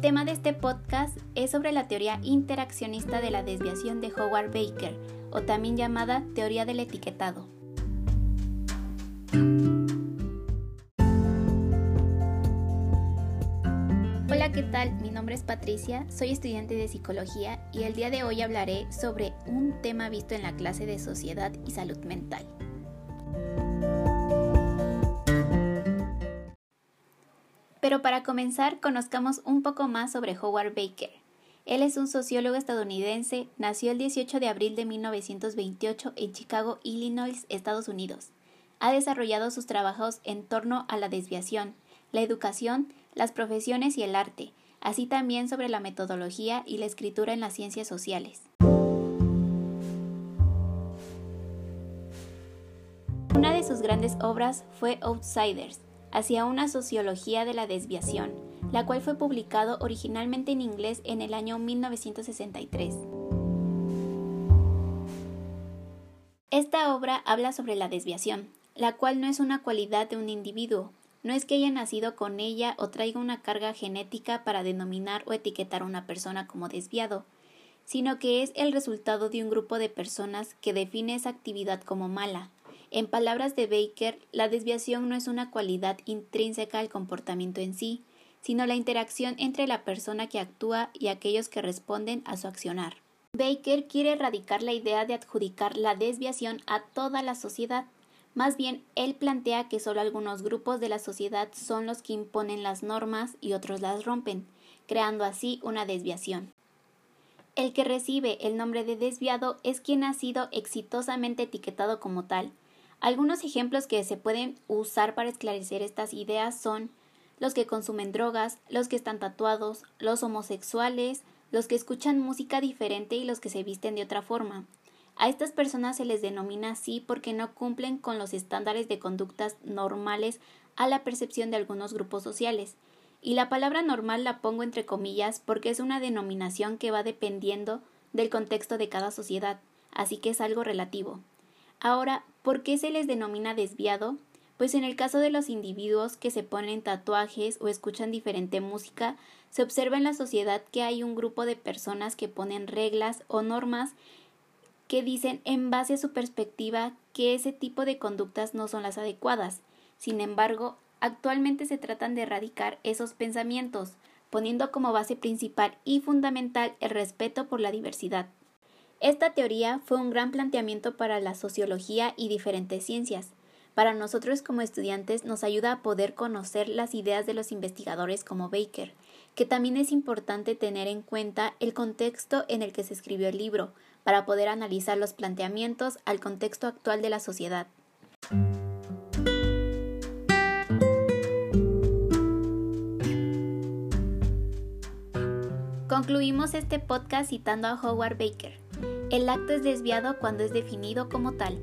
tema de este podcast es sobre la teoría interaccionista de la desviación de Howard Baker, o también llamada teoría del etiquetado. Hola, ¿qué tal? Mi nombre es Patricia, soy estudiante de psicología y el día de hoy hablaré sobre un tema visto en la clase de sociedad y salud mental. Pero para comenzar, conozcamos un poco más sobre Howard Baker. Él es un sociólogo estadounidense, nació el 18 de abril de 1928 en Chicago, Illinois, Estados Unidos. Ha desarrollado sus trabajos en torno a la desviación, la educación, las profesiones y el arte, así también sobre la metodología y la escritura en las ciencias sociales. Una de sus grandes obras fue Outsiders, hacia una sociología de la desviación, la cual fue publicado originalmente en inglés en el año 1963. Esta obra habla sobre la desviación, la cual no es una cualidad de un individuo, no es que haya nacido con ella o traiga una carga genética para denominar o etiquetar a una persona como desviado, sino que es el resultado de un grupo de personas que define esa actividad como mala, en palabras de Baker, la desviación no es una cualidad intrínseca al comportamiento en sí, sino la interacción entre la persona que actúa y aquellos que responden a su accionar. Baker quiere erradicar la idea de adjudicar la desviación a toda la sociedad. Más bien, él plantea que solo algunos grupos de la sociedad son los que imponen las normas y otros las rompen, creando así una desviación. El que recibe el nombre de desviado es quien ha sido exitosamente etiquetado como tal, algunos ejemplos que se pueden usar para esclarecer estas ideas son los que consumen drogas, los que están tatuados, los homosexuales, los que escuchan música diferente y los que se visten de otra forma. A estas personas se les denomina así porque no cumplen con los estándares de conductas normales a la percepción de algunos grupos sociales. Y la palabra normal la pongo entre comillas porque es una denominación que va dependiendo del contexto de cada sociedad, así que es algo relativo. Ahora, ¿por qué se les denomina desviado? Pues en el caso de los individuos que se ponen tatuajes o escuchan diferente música, se observa en la sociedad que hay un grupo de personas que ponen reglas o normas que dicen en base a su perspectiva que ese tipo de conductas no son las adecuadas. Sin embargo, actualmente se tratan de erradicar esos pensamientos, poniendo como base principal y fundamental el respeto por la diversidad. Esta teoría fue un gran planteamiento para la sociología y diferentes ciencias. Para nosotros como estudiantes nos ayuda a poder conocer las ideas de los investigadores como Baker, que también es importante tener en cuenta el contexto en el que se escribió el libro, para poder analizar los planteamientos al contexto actual de la sociedad. Concluimos este podcast citando a Howard Baker. El acto es desviado cuando es definido como tal.